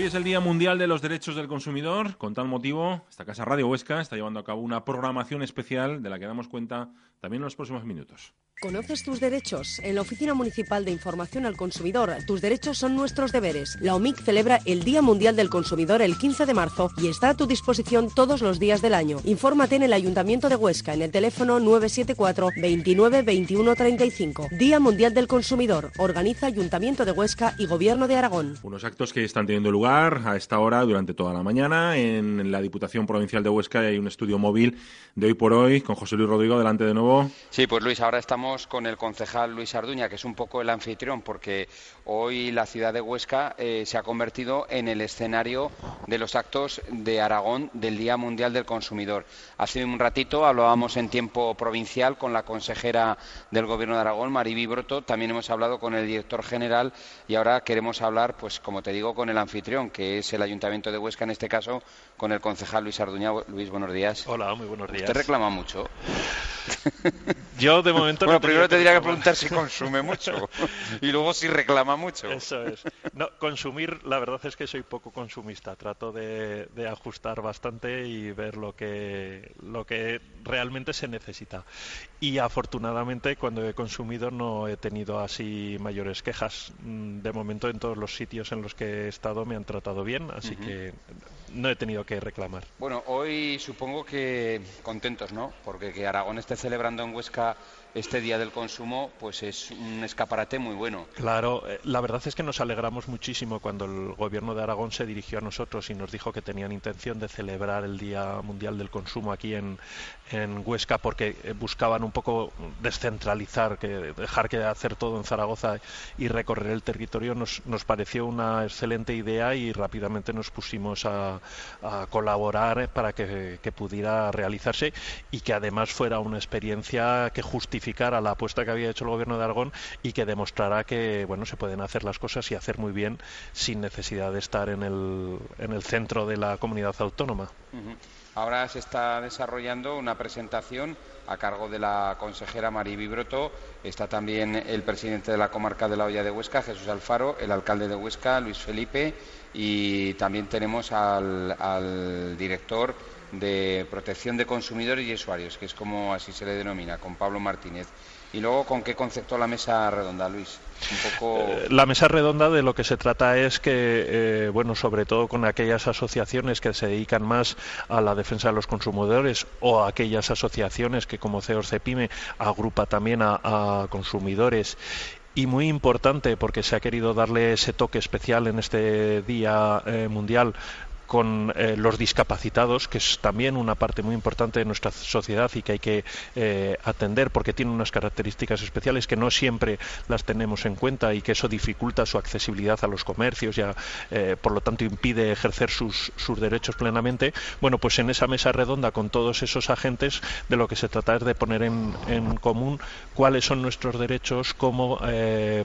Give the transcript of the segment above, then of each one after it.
Hoy es el Día Mundial de los Derechos del Consumidor. Con tal motivo, esta casa Radio Huesca está llevando a cabo una programación especial de la que damos cuenta también en los próximos minutos. ¿Conoces tus derechos? En la Oficina Municipal de Información al Consumidor, tus derechos son nuestros deberes. La OMIC celebra el Día Mundial del Consumidor el 15 de marzo y está a tu disposición todos los días del año. Infórmate en el Ayuntamiento de Huesca en el teléfono 974 29 21 35. Día Mundial del Consumidor. Organiza Ayuntamiento de Huesca y Gobierno de Aragón. Unos actos que están teniendo lugar a esta hora durante toda la mañana. En la Diputación Provincial de Huesca hay un estudio móvil de hoy por hoy con José Luis Rodrigo delante de nuevo. Sí, pues Luis, ahora estamos con el concejal Luis Arduña, que es un poco el anfitrión, porque hoy la ciudad de Huesca eh, se ha convertido en el escenario de los actos de Aragón del Día Mundial del Consumidor. Hace un ratito hablábamos en tiempo provincial con la consejera del Gobierno de Aragón, Mariby Broto, también hemos hablado con el director general y ahora queremos hablar, pues como te digo, con el anfitrión, que es el Ayuntamiento de Huesca, en este caso, con el concejal Luis Arduña. Luis, buenos días. Hola, muy buenos días. Usted reclama mucho. Yo de momento bueno, primero tendría que preguntar si consume mucho y luego si reclama mucho. Eso es. No, consumir, la verdad es que soy poco consumista. Trato de, ajustar bastante y ver lo que, lo que realmente se necesita. Y afortunadamente cuando he consumido no he tenido así mayores quejas. Mm, de momento en todos los sitios en los que he estado me han tratado bien, así que no he tenido que reclamar. Bueno, hoy supongo que contentos, ¿no? Porque que Aragón esté celebrando en Huesca este Día del Consumo pues es un escaparate muy bueno. Claro, eh, la verdad es que nos alegramos muchísimo cuando el Gobierno de Aragón se dirigió a nosotros y nos dijo que tenían intención de celebrar el Día Mundial del Consumo aquí en, en Huesca porque eh, buscaban un poco descentralizar, que dejar que hacer todo en Zaragoza y recorrer el territorio nos, nos pareció una excelente idea y rápidamente nos pusimos a, colaborar para que, que pudiera realizarse y que además fuera una experiencia que justificara a la apuesta que había hecho el gobierno de Aragón y que demostrará que bueno se pueden hacer las cosas y hacer muy bien sin necesidad de estar en el, en el centro de la comunidad autónoma. Ahora se está desarrollando una presentación a cargo de la consejera María Vibroto. Está también el presidente de la comarca de la Hoya de Huesca, Jesús Alfaro, el alcalde de Huesca, Luis Felipe, y también tenemos al, al director de protección de consumidores y usuarios, que es como así se le denomina, con Pablo Martínez. Y luego, ¿con qué concepto la mesa redonda, Luis? Eh, la mesa redonda de lo que se trata es que, eh, bueno, sobre todo con aquellas asociaciones que se dedican más a la defensa de los consumidores o aquellas asociaciones que, como CEOR CEPIME, agrupa también a, consumidores y muy importante porque se ha querido darle ese toque especial en este Día eh, Mundial con eh, los discapacitados, que es también una parte muy importante de nuestra sociedad y que hay que eh, atender porque tiene unas características especiales que no siempre las tenemos en cuenta y que eso dificulta su accesibilidad a los comercios y eh, por lo tanto impide ejercer sus, derechos plenamente. Bueno, pues en esa mesa redonda con todos esos agentes de lo que se trata es de poner en, en común cuáles son nuestros derechos, cómo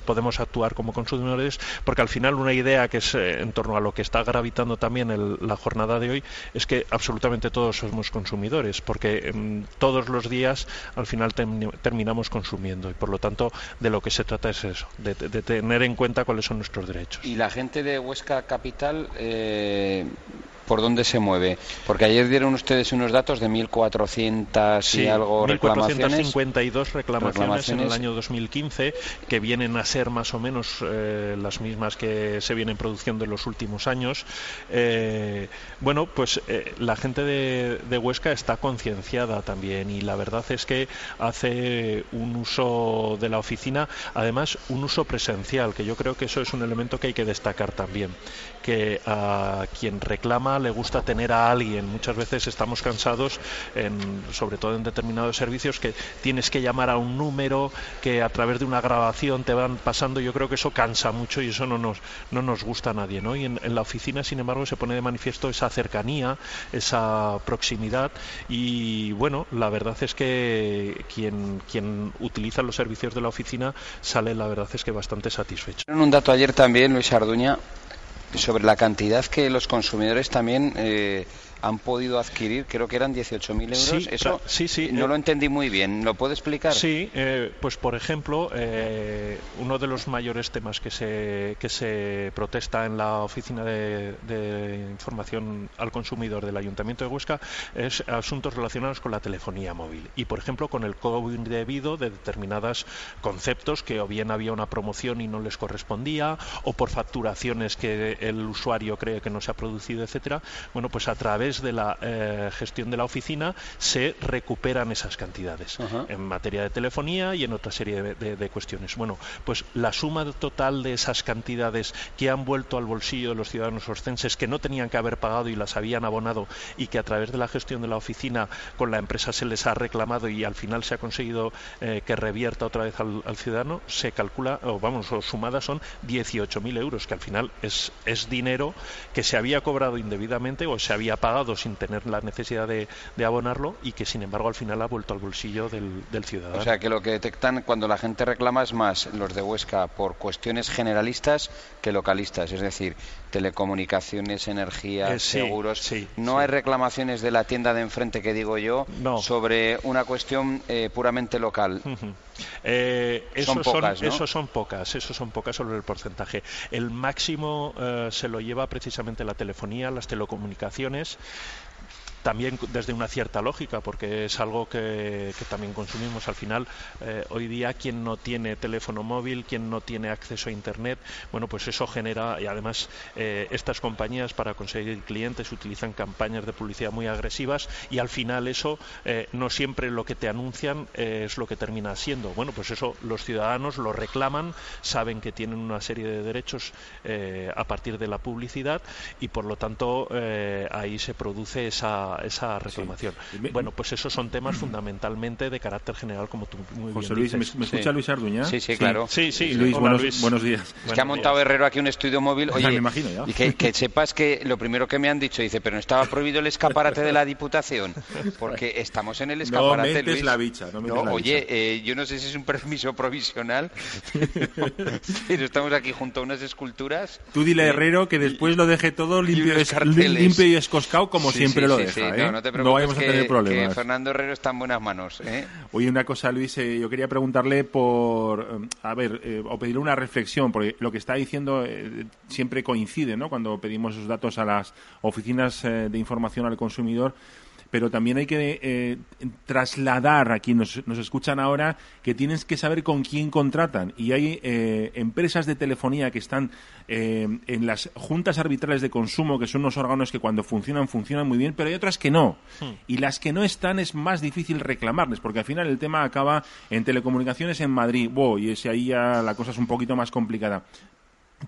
podemos actuar como consumidores, porque al final una idea que es en torno a lo que está gravitando también el, la jornada de hoy es que absolutamente todos somos consumidores, porque em, todos los días al final terminamos consumiendo y por lo tanto de lo que se trata es eso, de, tener en cuenta cuáles son nuestros derechos. Y la gente de Huesca Capital eh, por dónde se mueve? Porque ayer dieron ustedes unos datos de 1.400 y algo reclamaciones. 1.452 reclamaciones, en el año 2015, que vienen a ser más o menos eh, las mismas que se vienen produciendo en los últimos años. Eh, bueno, pues eh, la gente de, de Huesca está concienciada también y la verdad es que hace un uso de la oficina, además un uso presencial, que yo creo que eso es un elemento que hay que destacar también, que a quien reclama le gusta tener a alguien. Muchas veces estamos cansados, sobre todo en determinados servicios, que tienes que llamar a un número, que a través de una grabación te van pasando. Yo creo que eso cansa mucho y eso no nos, no nos gusta a nadie. ¿no? Y en, la oficina, sin embargo, se pone de manifiesto esa cercanía, esa proximidad. Y bueno, la verdad es que quien, quien utiliza los servicios de la oficina sale, la verdad es que bastante satisfecho. Un dato ayer también, Luis Arduña, sobre la cantidad que los consumidores también eh, han podido adquirir, creo que eran 18.000 euros. Sí, Eso sí, sí, no eh, lo entendí muy bien. ¿Lo puede explicar? Sí, eh, pues por ejemplo, eh, uno de los mayores temas que se, que se protesta en la Oficina de, de Información al Consumidor del Ayuntamiento de Huesca es asuntos relacionados con la telefonía móvil y, por ejemplo, con el cobro indebido de determinados conceptos que o bien había una promoción y no les correspondía o por facturaciones que el usuario cree que no se ha producido, etcétera. Bueno, pues a través de la eh, gestión de la oficina se recuperan esas cantidades Ajá. en materia de telefonía y en otra serie de, de- de cuestiones. Bueno, pues la suma total de esas cantidades que han vuelto al bolsillo de los ciudadanos oscenses que no tenían que haber pagado y las habían abonado y que a través de la gestión de la oficina con la empresa se les ha reclamado y al final se ha conseguido eh, que revierta otra vez al, al ciudadano, se calcula, o vamos, o sumadas son 18.000 euros, que al final es, es dinero que se había cobrado indebidamente o se había pagado sin tener la necesidad de, de abonarlo y que sin embargo al final ha vuelto al bolsillo del, del ciudadano. O sea, que lo que detectan cuando la gente reclama es más los de Huesca por cuestiones generalistas que localistas, es decir, telecomunicaciones, energía, Eh, sí, seguros. sí, no sí. hay reclamaciones de la tienda de enfrente que digo yo No. sobre una cuestión eh, puramente local. Eh, Son pocas, ¿no? esos son pocas, esos son pocas sobre el porcentaje. El máximo eh, se lo lleva precisamente la telefonía, las telecomunicaciones. También desde una cierta lógica, porque es algo que, también consumimos al final. eh, hoy día, quien no tiene teléfono móvil, quien no tiene acceso a Internet, bueno, pues eso genera, y además eh, estas compañías para conseguir clientes utilizan campañas de publicidad muy agresivas y al final eso eh, no siempre lo que te anuncian es lo que termina siendo. Bueno, pues eso los ciudadanos lo reclaman, saben que tienen una serie de derechos a partir de la publicidad y por lo tanto ahí se produce esa, esa reclamación. Me- Bueno, pues esos son temas fundamentalmente de carácter general, como tú muy José bien Luis, ¿me, dices. me escucha Sí. Luis Arduña? Sí, sí, claro. Sí, sí. Luis, Hola, buenos, Luis. buenos días. Es que ha montado días. Herrero aquí un estudio móvil. Ya Oye, me imagino, ya. Y que, que sepas que lo primero que me han dicho, dice, pero no estaba prohibido el escaparate de la Diputación. Porque estamos en el No escaparate, metes Luis. la bicha, no metes la oye, bicha. eh, yo no sé si es un permiso provisional, pero estamos aquí junto a unas esculturas. Tú dile a Eh, Herrero que después lo deje todo limpio, carteles. limpio y escoscado como Sí, siempre sí, lo sí, deja. sí. ¿Eh? No, no te preocupes vayamos a que- tener que problemas. Fernando Herrero está en buenas manos. ¿eh? Oye, una cosa, Luis, eh, yo quería preguntarle por, eh, a ver, o pedirle una reflexión, porque lo que está diciendo siempre coincide, ¿no? Cuando pedimos esos datos a las oficinas de información al consumidor, pero también hay que eh, trasladar a quienes nos, nos escuchan ahora que tienes que saber con quién contratan. Y hay eh, empresas de telefonía que están eh, en las juntas arbitrales de consumo, que son unos órganos que cuando funcionan, funcionan muy bien, pero hay otras que no. Y las que no están es más difícil reclamarles, porque al final el tema acaba en telecomunicaciones en Madrid. Wow, y ese ahí ya la cosa es un poquito más complicada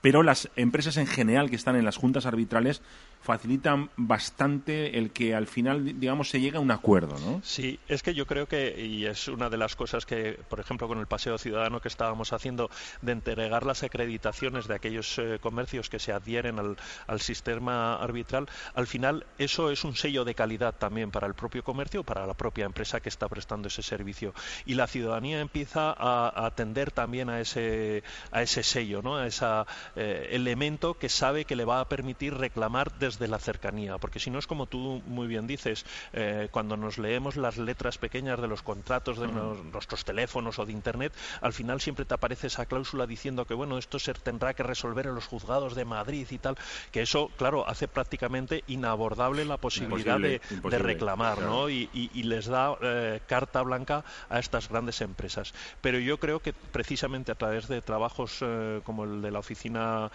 pero las empresas en general que están en las juntas arbitrales facilitan bastante el que al final, digamos, se llegue a un acuerdo, ¿no? Sí, es que yo creo que, y es una de las cosas que, por ejemplo, con el paseo ciudadano que estábamos haciendo, de entregar las acreditaciones de aquellos eh, comercios que se adhieren al, al sistema arbitral, al final eso es un sello de calidad también para el propio comercio, para la propia empresa que está prestando ese servicio. Y la ciudadanía empieza a, a atender también a ese, a ese sello, ¿no? a ese elemento que sabe que le va a permitir reclamar desde la cercanía. Porque si no es como tú muy bien dices, eh, cuando nos leemos las letras pequeñas de los contratos de nuestros teléfonos o de Internet, al final siempre te aparece esa cláusula diciendo que bueno, esto se tendrá que resolver en los juzgados de Madrid y tal, que eso, claro, hace prácticamente inabordable la posibilidad Imposible, de, reclamar, claro. ¿no? Y, y- y les da eh, carta blanca a estas grandes empresas. Pero yo creo que precisamente a través de trabajos eh, como el de la Oficina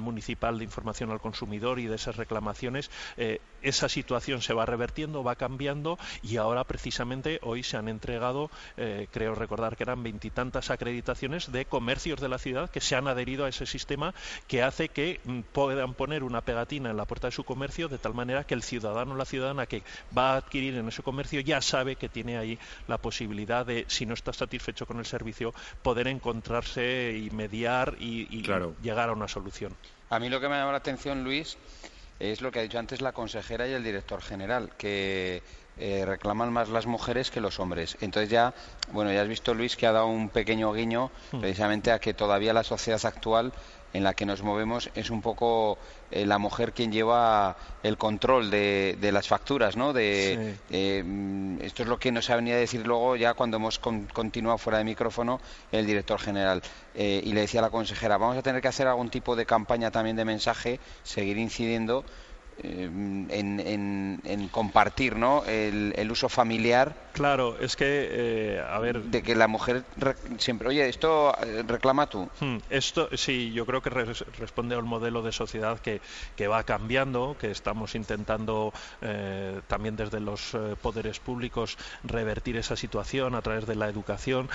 Municipal de Información al Consumidor y de esas reclamaciones, eh, esa situación se va revertiendo, va cambiando y ahora precisamente hoy se han entregado, eh, creo recordar que eran veintitantas acreditaciones de comercios de la ciudad que se han adherido a ese sistema que hace que mm, puedan poner una pegatina en la puerta de su comercio de tal manera que el ciudadano o la ciudadana que va a adquirir en ese comercio ya sabe que tiene ahí la posibilidad de, si no está satisfecho con el servicio, poder encontrarse y mediar y, y Claro. llegar a una solución. A mí lo que me llama la atención, Luis, es lo que ha dicho antes la consejera y el director general, que eh, reclaman más las mujeres que los hombres. Entonces ya, bueno, ya has visto, Luis, que ha dado un pequeño guiño precisamente a que todavía la sociedad actual en la que nos movemos es un poco eh, la mujer quien lleva el control de, las facturas, ¿no? De, eh, esto es lo que nos ha venido a decir luego ya cuando hemos continuado fuera de micrófono el director general. Eh, y le decía a la consejera, vamos a tener que hacer algún tipo de campaña también de mensaje, seguir incidiendo en, compartir ¿no? el, uso familiar. Claro, es que, eh, a ver... De que la mujer siempre, oye, esto eh, reclama tú. Hmm, esto, sí, yo creo que responde a un modelo de sociedad que, que va cambiando, que estamos intentando eh, también desde los poderes públicos revertir esa situación a través de la educación,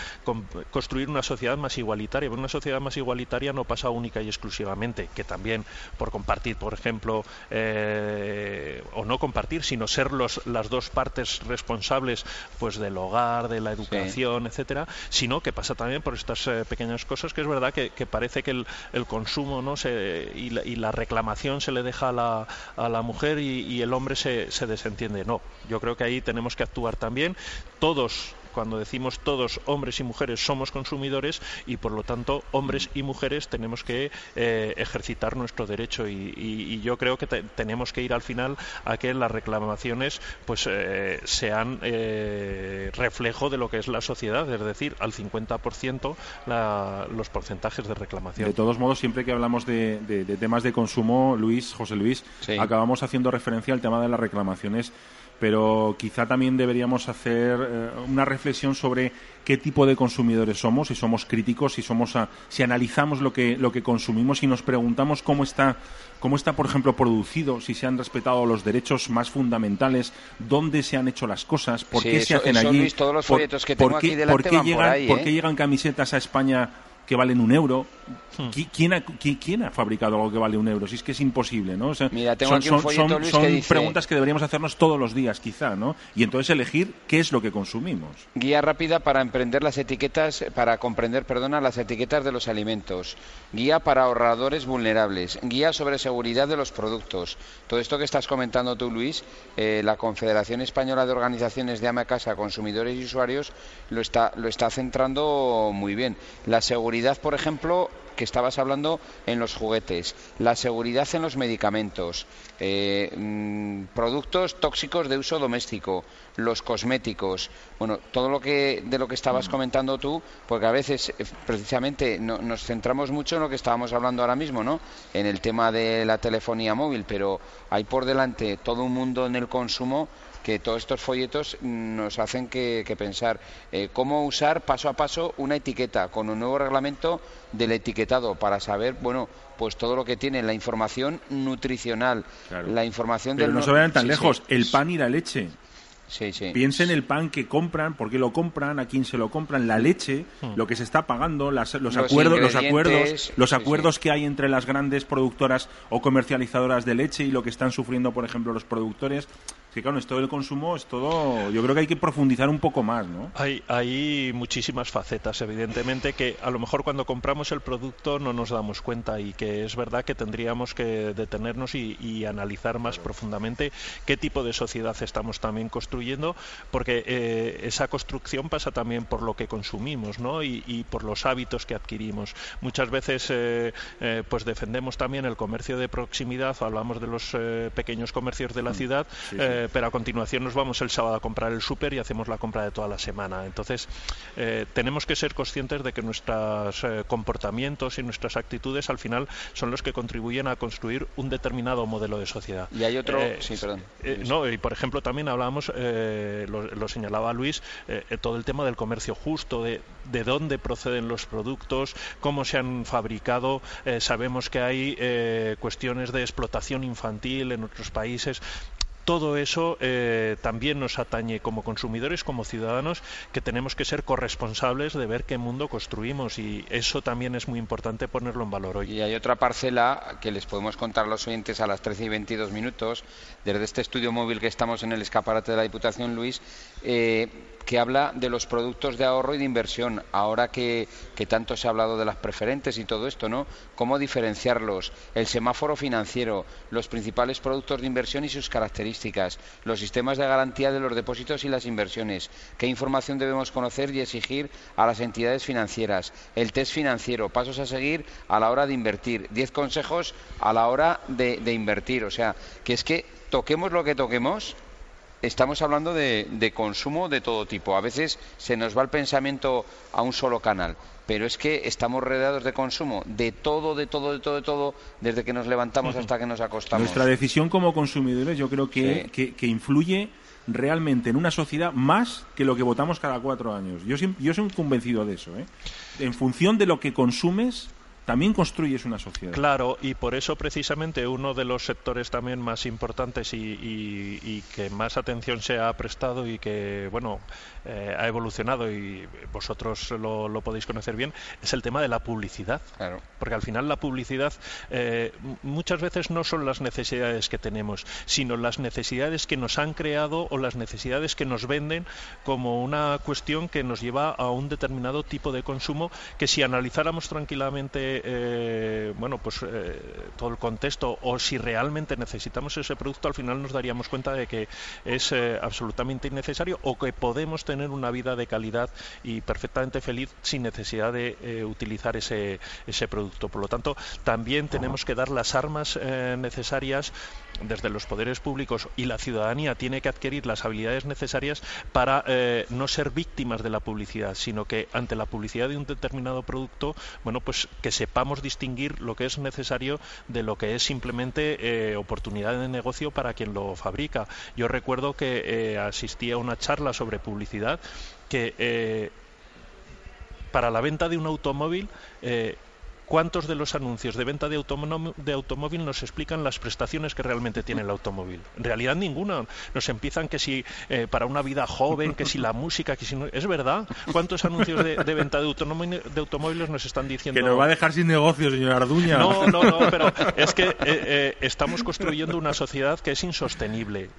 construir una sociedad más igualitaria. Pero una sociedad más igualitaria no pasa única y exclusivamente, que también por compartir, por ejemplo, eh, o no compartir, sino ser los, las dos partes responsables pues del hogar, de la educación, etcétera, sino que pasa también por estas eh, pequeñas cosas que es verdad que, parece que el, consumo no se, y, la, reclamación se le deja a la, a la mujer y, y el hombre se, se desentiende. No, yo creo que ahí tenemos que actuar también. Todos cuando decimos todos hombres y mujeres somos consumidores y por lo tanto hombres y mujeres tenemos que eh, ejercitar nuestro derecho. Y, yo creo que tenemos que ir al final a que las reclamaciones pues eh, sean eh, reflejo de lo que es la sociedad, es decir, al 50% los porcentajes de reclamación. De todos modos, siempre que hablamos de, temas de consumo, Luis, José Luis, acabamos haciendo referencia al tema de las reclamaciones pero quizá también deberíamos hacer eh, una reflexión sobre qué tipo de consumidores somos, si somos críticos, si somos si analizamos lo que, lo que consumimos y nos preguntamos cómo está, cómo está, por ejemplo, producido, si se han respetado los derechos más fundamentales, dónde se han hecho las cosas, por qué se hacen allí, por, qué, llegan, por qué llegan camisetas a España que valen un euro. Hmm. ¿Quién, ha, quién, ha, fabricado algo que vale un euro? Si es que es imposible, ¿no? son, preguntas que deberíamos hacernos todos los días, quizá, ¿no? Y entonces elegir qué es lo que consumimos. Guía rápida para emprender las etiquetas, para comprender, perdona, las etiquetas de los alimentos. Guía para ahorradores vulnerables. Guía sobre seguridad de los productos. Todo esto que estás comentando tú, Luis, eh, la Confederación Española de Organizaciones de Ama Casa, Consumidores y Usuarios lo está, lo está centrando muy bien. La seguridad, por ejemplo, que estabas hablando en los juguetes, la seguridad en los medicamentos, eh, mm, productos tóxicos de uso doméstico, los cosméticos, bueno, todo lo que de lo que estabas mm. comentando tú, porque a veces eh, precisamente nos centramos mucho en lo que estábamos hablando ahora mismo, ¿no? En el tema de la telefonía móvil, pero hay por delante todo un mundo en el consumo que todos estos folletos nos hacen que, pensar eh, cómo usar paso a paso una etiqueta con un nuevo reglamento del etiquetado para saber, bueno, pues todo lo que tiene la información nutricional, la información Pero no se vayan tan lejos, el pan y la leche. Sí, sí. Piensen el pan que compran, por qué lo compran, a quién se lo compran, la leche, hmm. lo que se está pagando, los, acuerdos, los acuerdos, los acuerdos que hay entre las grandes productoras o comercializadoras de leche y lo que están sufriendo, por ejemplo, los productores que claro, esto del consumo es todo. Yo creo que hay que profundizar un poco más, ¿no? Hay, hay muchísimas facetas, evidentemente, que a lo mejor cuando compramos el producto no nos damos cuenta y que es verdad que tendríamos que detenernos y, analizar más profundamente qué tipo de sociedad estamos también construyendo, porque eh, esa construcción pasa también por lo que consumimos, ¿no? Y, por los hábitos que adquirimos. Muchas veces, eh, eh, pues defendemos también el comercio de proximidad, hablamos de los pequeños comercios de la mm. ciudad. Eh, pero a continuación nos vamos el sábado a comprar el súper y hacemos la compra de toda la semana. Entonces, eh, tenemos que ser conscientes de que nuestros eh, comportamientos y nuestras actitudes al final son los que contribuyen a construir un determinado modelo de sociedad. Y hay otro, sí, perdón. no, y por ejemplo también hablábamos, lo, señalaba Luis, todo el tema del comercio justo, de, de dónde proceden los productos, cómo se han fabricado. sabemos que hay cuestiones de explotación infantil en otros países todo eso eh, también nos atañe como consumidores, como ciudadanos, que tenemos que ser corresponsables de ver qué mundo construimos y eso también es muy importante ponerlo en valor hoy. Y hay otra parcela que les podemos contar a los oyentes a las 13 y 22 minutos, desde este estudio móvil que estamos en el escaparate de la Diputación, Luis, eh, que habla de los productos de ahorro y de inversión. Ahora que, que, tanto se ha hablado de las preferentes y todo esto, ¿no? ¿Cómo diferenciarlos? El semáforo financiero, los principales productos de inversión y sus características los sistemas de garantía de los depósitos y las inversiones, qué información debemos conocer y exigir a las entidades financieras, el test financiero, pasos a seguir a la hora de invertir, diez consejos a la hora de, de invertir. O sea, que es que toquemos lo que toquemos, estamos hablando de, consumo de todo tipo. A veces se nos va el pensamiento a un solo canal, pero es que estamos rodeados de consumo de todo, de todo, de todo, de todo, desde que nos levantamos hasta que nos acostamos. Nuestra decisión como consumidores yo creo que, que, influye realmente en una sociedad más que lo que votamos cada cuatro años. Yo, yo soy convencido de eso. ¿eh? En función de lo que consumes, también construyes una sociedad. Claro, y por eso precisamente uno de los sectores también más importantes y, y, que más atención se ha prestado y que, bueno, eh, ha evolucionado y vosotros lo, lo, podéis conocer bien, es el tema de la publicidad. Claro. Porque al final la publicidad eh, muchas veces no son las necesidades que tenemos, sino las necesidades que nos han creado o las necesidades que nos venden como una cuestión que nos lleva a un determinado tipo de consumo que si analizáramos tranquilamente eh, bueno, pues todo el contexto o si realmente necesitamos ese producto, al final nos daríamos cuenta de que es absolutamente innecesario o que podemos tener una vida de calidad y perfectamente feliz sin necesidad de utilizar ese, ese producto. Por lo tanto, también tenemos que dar las armas necesarias desde los poderes públicos y la ciudadanía tiene que adquirir las habilidades necesarias para no ser víctimas de la publicidad, sino que ante la publicidad de un determinado producto, bueno, pues que se sepamos distinguir lo que es necesario de lo que es simplemente eh, oportunidad de negocio para quien lo fabrica. Yo recuerdo que eh, asistí a una charla sobre publicidad que eh, para la venta de un automóvil ¿Cuántos de los anuncios de venta de, automóvil nos explican las prestaciones que realmente tiene el automóvil? En realidad ninguna. Nos empiezan que si eh, para una vida joven, que si la música, que si no... ¿Es verdad? ¿Cuántos anuncios de, venta de, automóviles nos están diciendo? Que nos va a dejar sin negocio, señor Arduña. No, no, no, pero es que eh, eh, estamos construyendo una sociedad que es insostenible.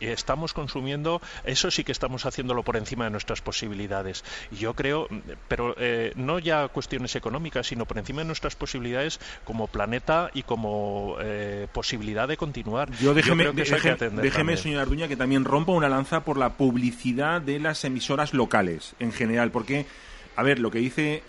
y estamos consumiendo, eso sí que estamos haciéndolo por encima de nuestras posibilidades. Yo creo, pero no ya cuestiones económicas, sino por encima de nuestras posibilidades como planeta y como eh, posibilidad de continuar. Yo déjeme, déjeme señor Arduña, que también rompa una lanza por la publicidad de las emisoras locales en general, porque, a ver, lo que dice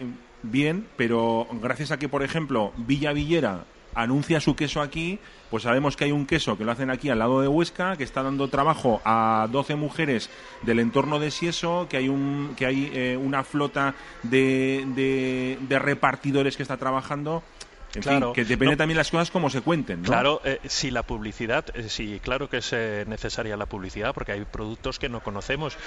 bien, pero gracias a que, por ejemplo, Villa Villera anuncia su queso aquí, pues sabemos que hay un queso que lo hacen aquí al lado de Huesca, que está dando trabajo a 12 mujeres del entorno de Sieso, que hay, un, que hay eh, una flota de, de repartidores que está trabajando claro, que depende también las cosas como se cuenten, ¿no? Claro, eh, si la publicidad, eh, sí, claro que es eh, necesaria la publicidad porque hay productos que no conocemos.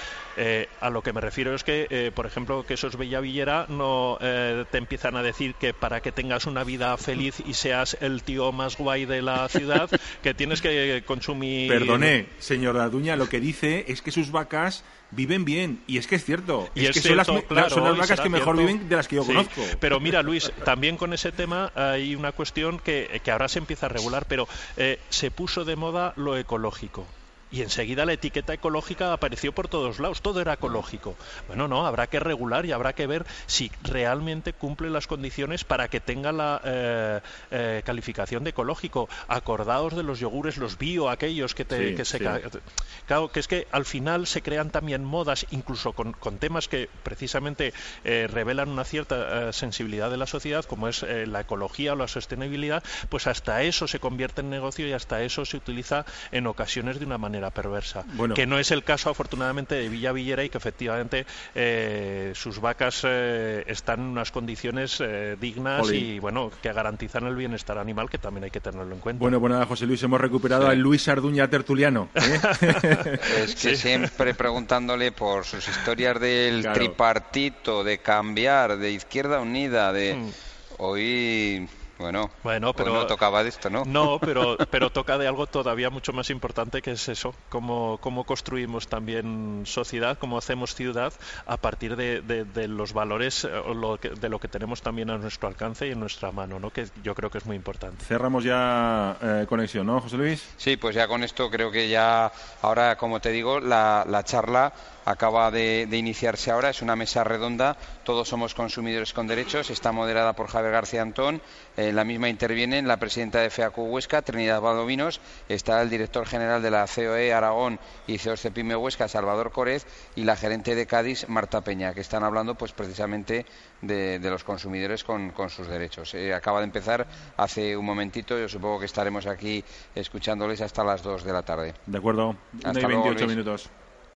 a lo que me refiero es que, por ejemplo, que esos Bella Villera no te empiezan a decir que para que tengas una vida feliz y seas el tío más guay de la ciudad, que tienes que consumir... Perdone, señor Daduña, lo que dice es que sus vacas viven bien. Y es que es cierto. Y es, que son, las, vacas que mejor viven de las que yo conozco. Pero mira, Luis, también con ese tema hay una cuestión que, que ahora se empieza a regular, pero eh, se puso de moda lo ecológico y enseguida la etiqueta ecológica apareció por todos lados, todo era ecológico. Bueno, no, habrá que regular y habrá que ver si realmente cumple las condiciones para que tenga la eh, eh, calificación de ecológico. Acordaos de los yogures, los bio, aquellos que, te, que se... Claro, que es que al final se crean también modas, incluso con, temas que precisamente eh, revelan una cierta sensibilidad de la sociedad, como es la ecología o la sostenibilidad, pues hasta eso se convierte en negocio y hasta eso se utiliza en ocasiones de una manera perversa. Que no es el caso, afortunadamente, de Villa Villera y que efectivamente eh, sus vacas eh, están en unas condiciones eh, dignas y bueno que garantizan el bienestar animal, que también hay que tenerlo en cuenta. Bueno, bueno, José Luis, hemos recuperado a Luis Arduña Tertuliano. es que siempre preguntándole por sus historias del tripartito, de cambiar, de Izquierda Unida, de... Mm. Hoy bueno, bueno pero no tocaba de esto, ¿no? No, pero, pero toca de algo todavía mucho más importante que es eso, cómo, cómo construimos también sociedad, cómo hacemos ciudad a partir de, de, los valores eh, lo de lo que tenemos también a nuestro alcance y en nuestra mano, ¿no? Que yo creo que es muy importante. Cerramos ya eh, conexión, ¿no, José Luis? Sí, pues ya con esto creo que ya, ahora como te digo, la, la charla acaba de, iniciarse ahora. Es una mesa redonda. Todos somos consumidores con derechos. Está moderada por Javier García Antón. En la misma intervienen la presidenta de FEACU Huesca, Trinidad Valdovinos. Está el director general de la COE Aragón y CEORCEPIME Huesca, Salvador Corez. Y la gerente de Cádiz, Marta Peña, que están hablando pues precisamente de, los consumidores con, sus derechos. Eh, acaba de empezar hace un momentito. Yo supongo que estaremos aquí escuchándoles hasta las 2 de la tarde. De acuerdo. Hasta 28 minutos.